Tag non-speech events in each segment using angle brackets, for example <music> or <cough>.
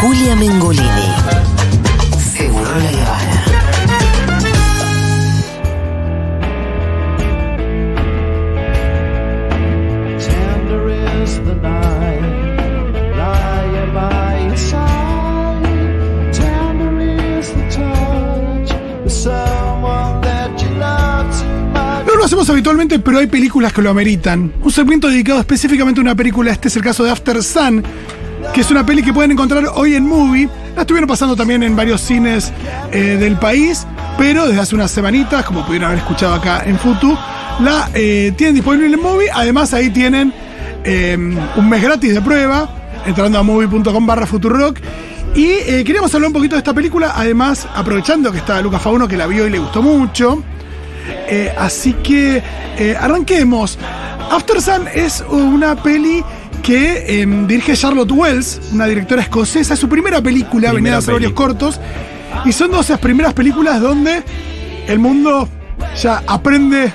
Julia Mengolini. Seguro la Habana. Tender is the night, lying by your side. Tender is the touch of someone that you love too much. No lo hacemos habitualmente, pero hay películas que lo ameritan. Un segmento dedicado específicamente a una película, este es el caso de After Sun, que es una peli que pueden encontrar hoy en Movie. La estuvieron pasando también en varios cines eh, del país, pero desde hace unas semanitas, como pudieron haber escuchado acá en Futu, la eh, tienen disponible en Movie. Además, ahí tienen eh, un mes gratis de prueba, entrando a movie.com barra Futurock. Y queríamos hablar un poquito de esta película, además, aprovechando que está Lucas Fauno, que la vio y le gustó mucho. Así que arranquemos. After Sun es una peli que eh, dirige Charlotte Wells, una directora escocesa. Es su primera película, venía de hacer varios cortos. Y son dos de esas primeras películas donde el mundo ya aprende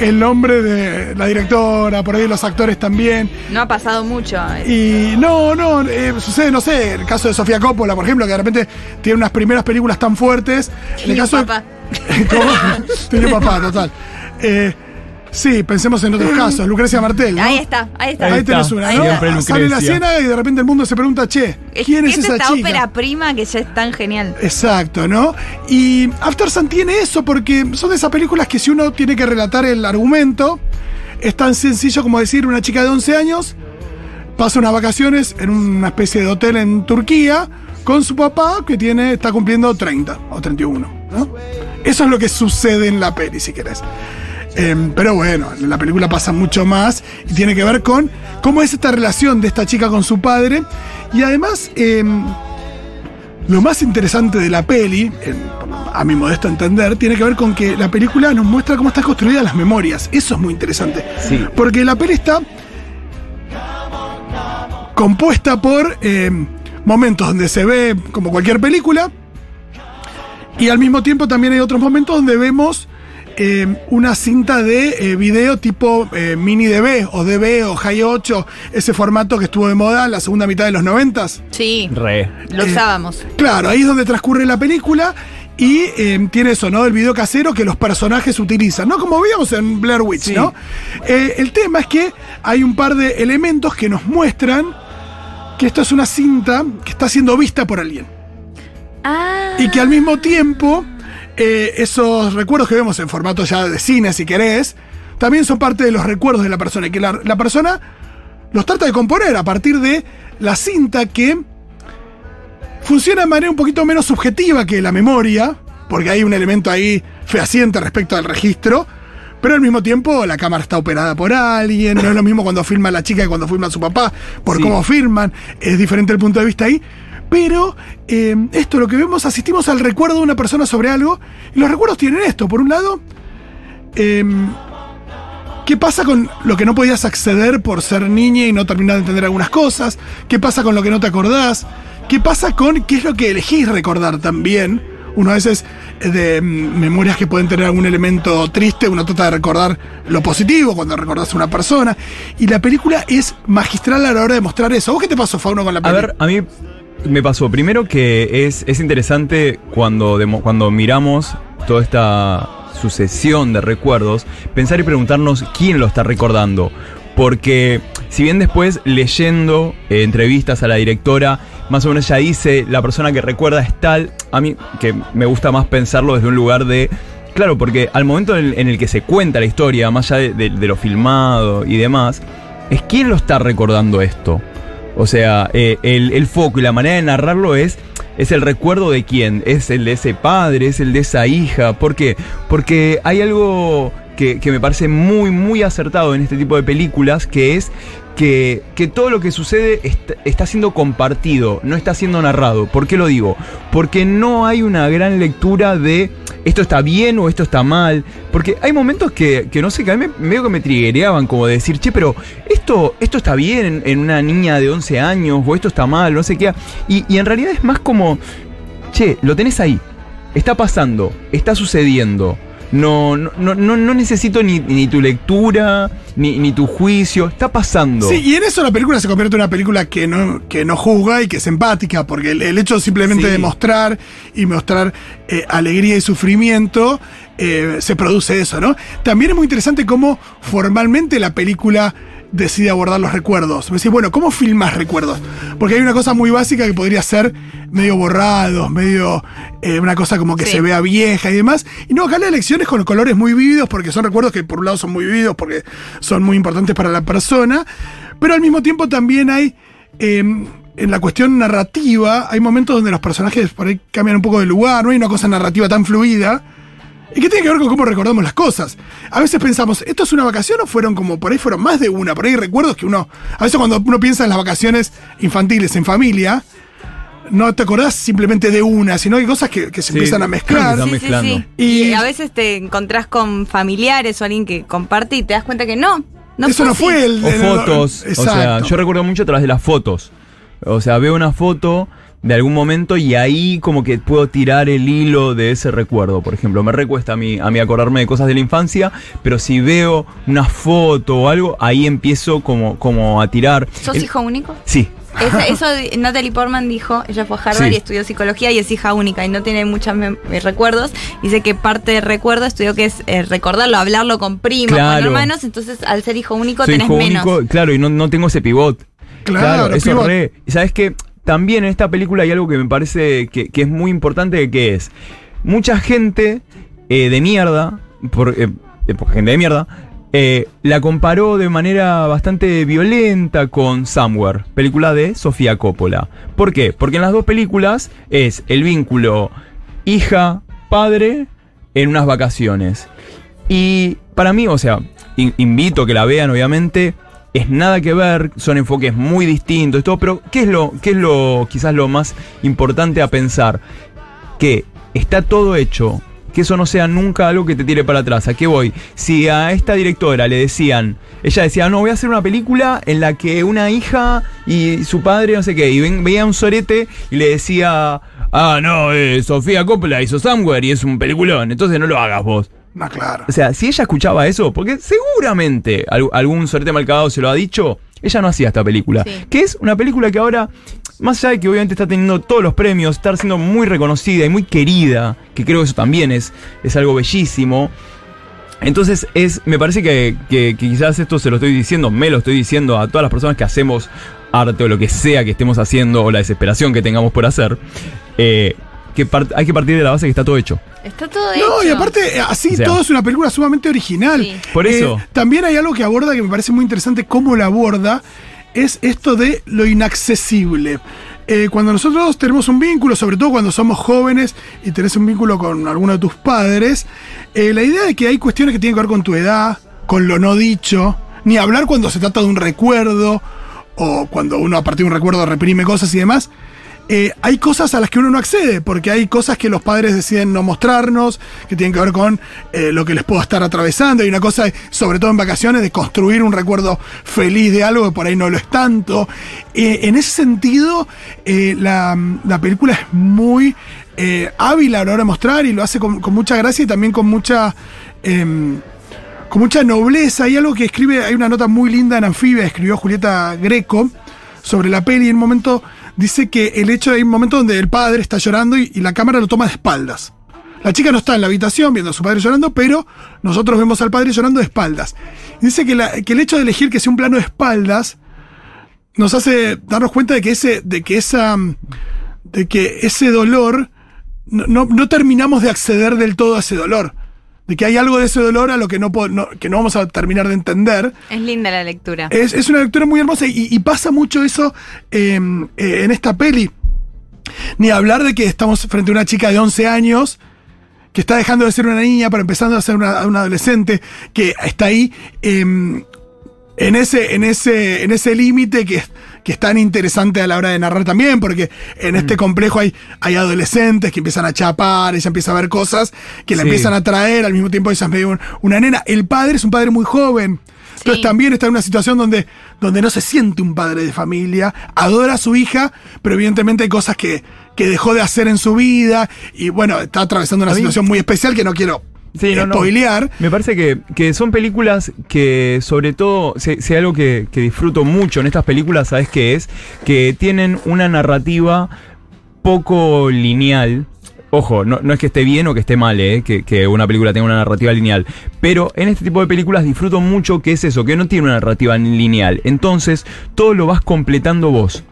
el nombre de la directora, por ahí los actores también. No ha pasado mucho. Y no, no, eh, sucede, no sé, el caso de Sofía Coppola, por ejemplo, que de repente tiene unas primeras películas tan fuertes. En el de- papá. <laughs> ¿Cómo? <laughs> Tiene papá, total. Eh, sí, pensemos en otros <laughs> casos. Lucrecia Martel. ¿no? Ahí está, ahí está. Ahí, Ahí tenés está. una, ¿no? Sale la escena y de repente el mundo se pregunta, che, ¿quién es, esa esta chica? ópera prima que ya es tan genial? Exacto, ¿no? Y After Sun tiene eso porque son de esas películas que si uno tiene que relatar el argumento, es tan sencillo como decir una chica de 11 años pasa unas vacaciones en una especie de hotel en Turquía con su papá que tiene está cumpliendo 30 o 31, ¿no? Eso es lo que sucede en la peli, si querés. Em, pero bueno, en la película pasa mucho más y tiene que ver con cómo es esta relación de esta chica con su padre. Y además, em, lo más interesante de la peli, en- a mi modesto entender, tiene que ver con que la película nos muestra cómo están construidas las memorias. Eso es muy interesante. Sí. Porque la peli está compuesta por eh, momentos donde se ve como cualquier película y al mismo tiempo también hay otros momentos donde vemos eh, una cinta de eh, video tipo eh, mini DV o DV o High 8, ese formato que estuvo de moda en la segunda mitad de los noventas. Sí, Re. lo Eh, usábamos. Claro, ahí es donde transcurre la película y eh, tiene eso, ¿no? El video casero que los personajes utilizan, ¿no? Como veíamos en Blair Witch, Sí. ¿no? Eh, el tema es que hay un par de elementos que nos muestran que esto es una cinta que está siendo vista por alguien. Ah, Y que al mismo tiempo, eh, esos recuerdos que vemos en formato ya de cine, si querés, también son parte de los recuerdos de la persona. Y que la, la persona los trata de componer a partir de la cinta que funciona de manera un poquito menos subjetiva que la memoria, porque hay un elemento ahí fehaciente respecto al registro. Pero al mismo tiempo la cámara está operada por alguien, no es lo mismo cuando filma la chica que cuando filma su papá, por Sí. cómo firman, es diferente el punto de vista ahí. Pero eh, esto, lo que vemos, asistimos al recuerdo de una persona sobre algo, y los recuerdos tienen esto. Por un lado, eh, ¿qué pasa con lo que no podías acceder por ser niña y no terminar de entender algunas cosas? ¿Qué pasa con lo que no te acordás? ¿Qué pasa con qué es lo que elegís recordar también? Uno a veces eh, de mm, memorias que pueden tener algún elemento triste, uno trata de recordar lo positivo cuando recordás a una persona. Y la película es magistral a la hora de mostrar eso. ¿A ¿Vos qué te pasó, Fauno, con la A película? ver, a mí me pasó primero que es, es interesante cuando, cuando miramos toda esta sucesión de recuerdos, pensar y preguntarnos quién lo está recordando. Porque si bien después leyendo eh, entrevistas a la directora, más o menos ya dice la persona que recuerda es tal, a mí que me gusta más pensarlo desde un lugar de... Claro, porque al momento en el, que se cuenta la historia, más allá de lo filmado y demás, es quién lo está recordando esto. O sea, eh, el, el foco y la manera de narrarlo es, es el recuerdo de quién. Es el de ese padre, es el de esa hija. ¿Por qué? Porque hay algo que, que me parece muy, muy acertado en este tipo de películas, que es que, que todo lo que sucede está, está siendo compartido, no está siendo narrado. ¿Por qué lo digo? Porque no hay una gran lectura de esto está bien o esto está mal. Porque hay momentos que, que no sé, que a mí me- medio que me triguereaban, como de decir, che, pero esto, esto está bien en, una niña de 11 años, o esto está mal, no sé qué. Y, y en realidad es más como, che, lo tenés ahí, está pasando, está sucediendo. No, no, no, no- necesito ni, ni tu lectura, ni, ni tu juicio. Está pasando. Sí, y en eso la película se convierte en una película que no, que no juzga y que es empática, porque el, el hecho simplemente Sí. de mostrar y mostrar eh, alegría y sufrimiento, eh, se produce eso, ¿no? También es muy interesante cómo formalmente la película decide abordar los recuerdos. Me decís, bueno, ¿cómo filmas recuerdos? Porque hay una cosa muy básica que podría ser medio borrados, medio eh, una cosa como que Sí. se vea vieja y demás. Y no, acá la elección es con colores muy vívidos, porque son recuerdos que por un lado son muy vívidos, porque son muy importantes para la persona, pero al mismo tiempo también hay, eh, en la cuestión narrativa, hay momentos donde los personajes por ahí cambian un poco de lugar, no hay una cosa narrativa tan fluida. Y que tiene que ver con cómo recordamos las cosas. A veces pensamos, ¿esto es una vacación o fueron como por ahí fueron más de una? Por ahí hay recuerdos que uno. A veces cuando uno piensa en las vacaciones infantiles en familia, no te acordás simplemente de una, sino hay cosas que, que se Sí, empiezan a mezclar. Sí, sí, mezclando. sí. Y- Y, a veces te encontrás con familiares o alguien que comparte y te das cuenta que no. no Eso no así. fue el. O el- fotos. O sea, yo recuerdo mucho a través de las fotos. O sea, veo una foto de algún momento y ahí como que puedo tirar el hilo de ese recuerdo. Por ejemplo, me recuesta a mí, a mí acordarme de cosas de la infancia, pero si veo una foto o algo, ahí empiezo como, como a tirar. ¿Sos El- hijo único? Sí. Esa- eso de- Natalie Portman dijo, ella fue a Harvard Sí. y estudió psicología y es hija única y no tiene muchos eh, recuerdos. Dice que parte del recuerdo estudió que es eh, recordarlo, hablarlo con primos, Claro. con hermanos, entonces al ser hijo único Soy tenés hijo menos. único, claro, y no, no tengo ese pivot. Claro, eso pivot. re. Sabes que también en esta película hay algo que me parece que, es muy importante, que es mucha gente eh, de mierda, por, eh, eh, por gente de mierda, la comparó de manera bastante violenta con Somewhere, película de Sofía Coppola. ¿Por qué? Porque en las dos películas es el vínculo hija-padre en unas vacaciones. Y para mí, o sea, in- invito a que la vean, obviamente. Es nada que ver, son enfoques muy distintos y todo, pero ¿qué es lo, qué es lo quizás lo más importante a pensar? Que está todo hecho, que eso no sea nunca algo que te tire para atrás. ¿A qué voy? Si a esta directora le decían, ella decía, no, voy a hacer una película en la que una hija y su padre, no sé qué, y ven- veía un sorete y le decía, ah, no, eh, Sofía Coppola hizo Somewhere y es un peliculón, entonces no lo hagas vos. No, claro. O sea, si ella escuchaba eso, porque seguramente al- algún sorete malcagado se lo ha dicho, ella no hacía esta película. Sí. Que es una película que ahora, más allá de que obviamente está teniendo todos los premios, está siendo muy reconocida y muy querida, que creo que eso también es, es algo bellísimo. Entonces es, me parece que, que- que quizás esto se lo estoy diciendo, me lo estoy diciendo a todas las personas que hacemos arte o lo que sea que estemos haciendo o la desesperación que tengamos por hacer, eh, que part- hay que partir de la base que está todo hecho. Está todo hecho. No, y aparte, eh, así O sea. todo es una película sumamente original. Sí. Por eso. Eh, también hay algo que aborda que me parece muy interesante cómo la aborda, es esto de lo inaccesible. Eh, cuando nosotros tenemos un vínculo, sobre todo cuando somos jóvenes y tenés un vínculo con alguno de tus padres, eh, la idea de que hay cuestiones que tienen que ver con tu edad, con lo no dicho, ni hablar cuando se trata de un recuerdo o cuando uno a partir de un recuerdo reprime cosas y demás, eh, hay cosas a las que uno no accede, porque hay cosas que los padres deciden no mostrarnos, que tienen que ver con eh, lo que les puedo estar atravesando. Hay una cosa, sobre todo en vacaciones, de construir un recuerdo feliz de algo que por ahí no lo es tanto. Eh, en ese sentido, la, la película es muy hábil a la hora de mostrar y lo hace con, con mucha gracia y también con mucha... em, con mucha nobleza. Hay algo que escribe, hay una nota muy linda en Anfibia, escribió Julieta Greco sobre la peli. En un momento dice que el hecho de hay un momento donde el padre está llorando y, la cámara lo toma de espaldas. La chica no está en la habitación viendo a su padre llorando, pero nosotros vemos al padre llorando de espaldas. Dice que, que el hecho de elegir que sea un plano de espaldas nos hace darnos cuenta de que ese, de que esa, de que ese dolor no- no terminamos de acceder del todo a ese dolor. De que hay algo de ese dolor a lo que no, no- que no vamos a terminar de entender. Es linda la lectura. Es, es una lectura muy hermosa y, y pasa mucho eso eh, eh, en esta peli. Ni hablar de que estamos frente a una chica de 11 años que está dejando de ser una niña para empezando a ser una, una adolescente que está ahí eh, en ese, en ese, en ese límite que, que es tan interesante a la hora de narrar también, porque en este complejo hay, hay adolescentes que empiezan a chapar, ella empieza a ver cosas que la Sí. empiezan a atraer, al mismo tiempo ella es medio un- una nena. El padre es un padre muy joven. Entonces también está en una situación donde, donde no se siente un padre de familia, adora a su hija, pero evidentemente hay cosas que, que dejó de hacer en su vida y bueno, está atravesando una situación muy especial que no quiero Sí, no, no. spoilear. Me parece que, que son películas que, sobre todo, si, si hay algo que, que disfruto mucho en estas películas, ¿sabes qué es? Que tienen una narrativa poco lineal. Ojo, no, no es que esté bien o que esté mal, ¿eh? que, que una película tenga una narrativa lineal. Pero en este tipo de películas disfruto mucho que es eso, que no tiene una narrativa lineal. Entonces, todo lo vas completando vos.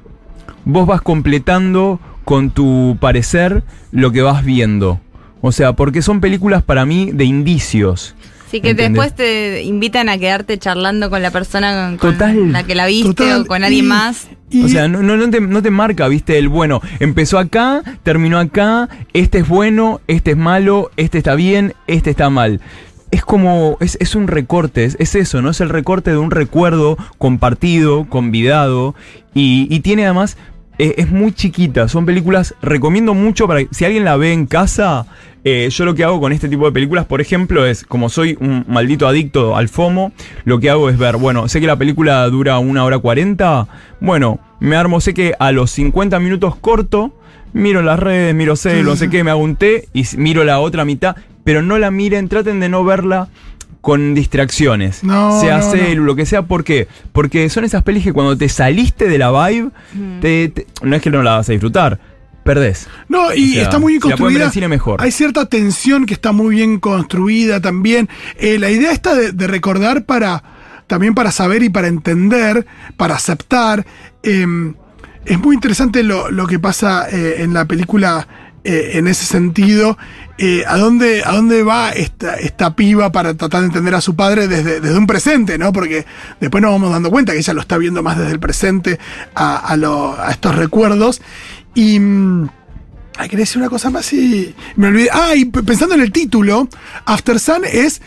Vos vas completando con tu parecer lo que vas viendo. O sea, porque son películas para mí de indicios. Sí, que ¿Entendés? después te invitan a quedarte charlando con la persona con, la que la viste Total, o con alguien y- más. y- O sea, no, no, no te, no te marca, viste, el bueno, empezó acá, terminó acá, este es bueno, este es malo, este está bien, este está mal. Es como, es, es un recorte, es, es eso, ¿no? Es el recorte de un recuerdo compartido, convidado, y, y tiene además, eh, es muy chiquita, son películas, recomiendo mucho para, si alguien la ve en casa, eh, yo lo que hago con este tipo de películas, por ejemplo, es, como soy un maldito adicto al FOMO, lo que hago es ver, bueno, sé que la película dura una hora cuarenta, bueno, me armo, sé que a los 50 minutos corto, miro las redes, miro cel, no sé qué, me hago un té y miro la otra mitad, pero no la miren, traten de no verla con distracciones. No, sea no, celu, no. lo que sea, ¿por qué? Porque son esas pelis que cuando te saliste de la vibe, te- te- no es que no la vas a disfrutar, perdés. No, y O sea, está muy bien la construida. cine, mejor. Hay cierta tensión que está muy bien construida también. Eh, la idea está de, de recordar para. También para saber y para entender, para aceptar. Eh, es muy interesante lo, lo que pasa eh, en la película eh, en ese sentido. Eh, ¿a, dónde, ¿A dónde va esta, esta piba para tratar de entender a su padre desde, desde un presente, ¿no? Porque después nos vamos dando cuenta que ella lo está viendo más desde el presente a, a lo- a estos recuerdos. Y. mm, Ay, quería decir una cosa más y me olvidé. Ah, y pensando en el título, After Sun es,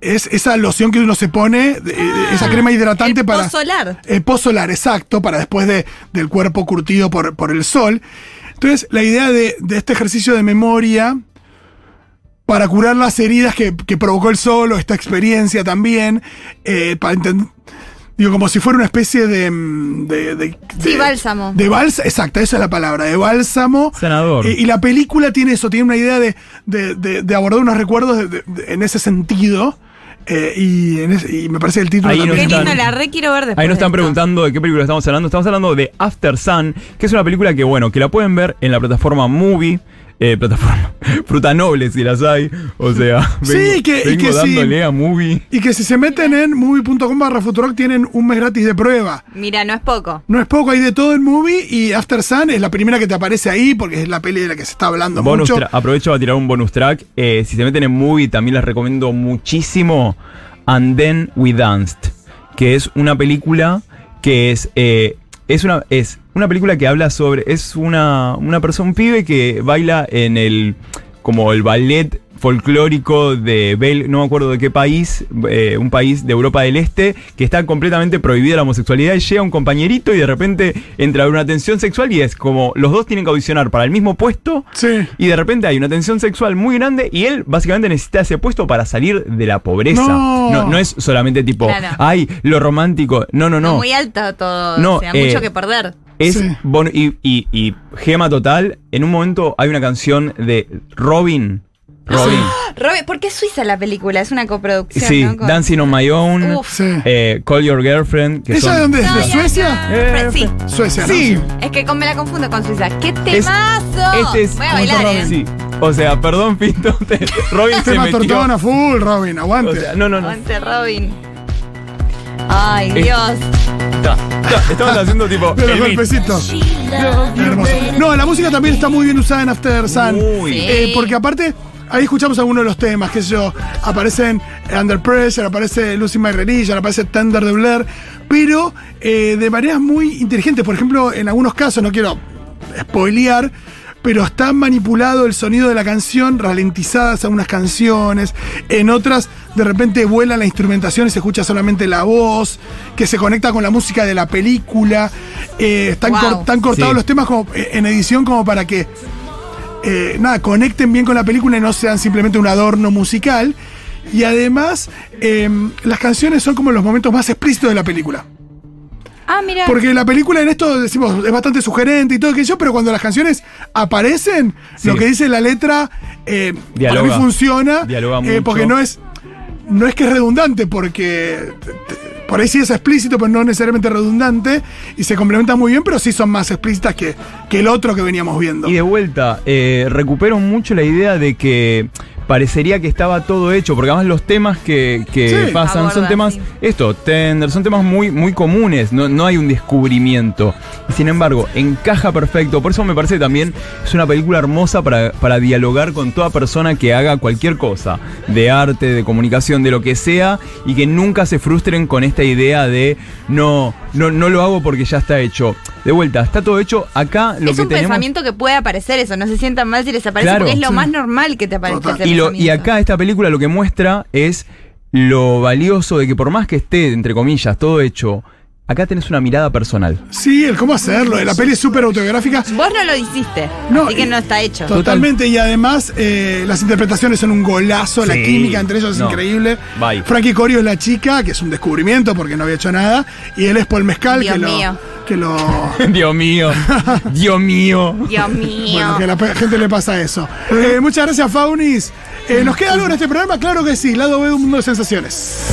es esa loción que uno se pone, de- de- esa crema hidratante el para. solar. Eh, post solar, exacto, para después de, del cuerpo curtido por, por el sol. Entonces, la idea de, de este ejercicio de memoria para curar las heridas que, que provocó el sol o esta experiencia también, eh, para enten- Digo, como si fuera una especie de. mm, de, de- Sí, de- bálsamo. De bálsamo, exacto, esa es la palabra, de bálsamo. Sanador. Eh, y la película tiene eso, tiene una idea de, de- de- de abordar unos recuerdos de- de- de- en ese sentido. Eh, y, en ese- y me parece el título Ahí también. Qué están- lindo, la re quiero ver después. Ahí nos de están esto. preguntando de qué película estamos hablando. Estamos hablando de After Sun, que es una película que, bueno, que la pueden ver en la plataforma Movie. Eh, plataforma <laughs> Fruta Noble, si las hay. O sea, Sí, vengo, que- y vengo que sí. dándole a Movie. Y que si se meten en movie.com barra Futurock tienen un mes gratis de prueba. Mira, no es poco. No es poco, hay de todo en movie y After Sun es la primera que te aparece ahí porque es la peli de la que se está hablando Bonus mucho. aprovecho a tirar un bonus track. Eh, si se meten en Movie, también les recomiendo muchísimo And Then We Danced, que es una película que es. eh, es una, es una película que habla sobre. Es una, una persona, un pibe que baila en el. como el ballet folclórico de Bel, no me acuerdo de qué país, eh, un país de Europa del Este, que está completamente prohibida la homosexualidad y llega un compañerito y de repente entra una tensión sexual y es como los dos tienen que audicionar para el mismo puesto Sí. y de repente hay una tensión sexual muy grande y él básicamente necesita ese puesto para salir de la pobreza. No. No, no es solamente tipo, Claro. ay, lo romántico. No, no, No. no. Muy alta todo. No, o sea, eh, mucho que perder. Es Sí. bon- y, y, y gema total. En un momento hay una canción de Robin. Robin. Robin, ¿por qué es suiza la película? Es una coproducción. Sí, ¿no? Con- Dancing on My Own. Uf. Eh, Call Your Girlfriend. Que ¿Ella son- de dónde es? ¿De Suecia? Eh, Sí. Suecia, ¿no? Sí. Es que me la confundo con Suiza. ¡Qué Es- temazo! Este es. Voy a bailar, ¿eh? Sí. O sea, perdón, Pinto. te- Robin se Tema metió. tortón a full, Robin, aguante. O sea, no, no, no. Aguante, Robin. Ay, Dios. Está, está, Estamos haciendo tipo. <laughs> los el golpecitos. Hermoso. No, la música también está muy bien usada en After Sun. Eh, porque aparte, ahí escuchamos algunos de los temas, qué sé yo, aparecen Under Pressure, aparece Lucy My Religion, aparece Tender de Blair, pero eh, de maneras muy inteligentes. Por ejemplo, en algunos casos, no quiero spoilear, pero está manipulado el sonido de la canción, ralentizadas algunas canciones, en otras de repente vuela la instrumentación y se escucha solamente la voz, que se conecta con la música de la película, eh, están, Wow. cor- están cortados Sí. los temas como, eh, en edición como para que eh, nada, conecten bien con la película y no sean simplemente un adorno musical. Y además, eh, las canciones son como los momentos más explícitos de la película. Ah, mira. Porque la película en esto decimos es bastante sugerente y todo aquello, pero cuando las canciones aparecen, Sí. lo que dice la letra eh, para Dialoga. mí funciona. Dialoga eh, mucho. porque no es. No es que es redundante, porque por ahí sí es explícito, pero no necesariamente redundante. Y se complementan muy bien, pero sí son más explícitas que, que el otro que veníamos viendo. Y de vuelta, eh, recupero mucho la idea de que parecería que estaba todo hecho, porque además los temas que, que Sí. pasan son temas, sí. esto, tender, son temas muy, muy comunes, no, no hay un descubrimiento. Y sin embargo, encaja perfecto, por eso me parece también es una película hermosa para, para dialogar con toda persona que haga cualquier cosa, de arte, de comunicación, de lo que sea, y que nunca se frustren con esta idea de no, no, no lo hago porque ya está hecho. De vuelta, está todo hecho, acá lo es que un tenemos... pensamiento que puede aparecer eso, no se sientan mal si les aparece Claro, porque es lo sí. más normal que te aparezca ese Y, lo- y acá esta película lo que muestra es lo valioso de que por más que esté, entre comillas, todo hecho, acá tenés una mirada personal. Sí, el cómo hacerlo. La peli es súper autobiográfica. Vos no lo hiciste, No, así que y- no está hecho. Totalmente, y además eh, las interpretaciones son un golazo, la química entre ellos es increíble. Bye. Frankie Corio es la chica, que es un descubrimiento porque no había hecho nada, y él es Paul Mezcal, Dios que lo, mío. que lo <laughs> Dios mío, Dios mío. Dios mío. bueno, que a la gente le pasa eso. Eh, muchas gracias, Faunis. Eh, ¿Nos queda algo en este programa? Claro que sí, lado B de un mundo de sensaciones.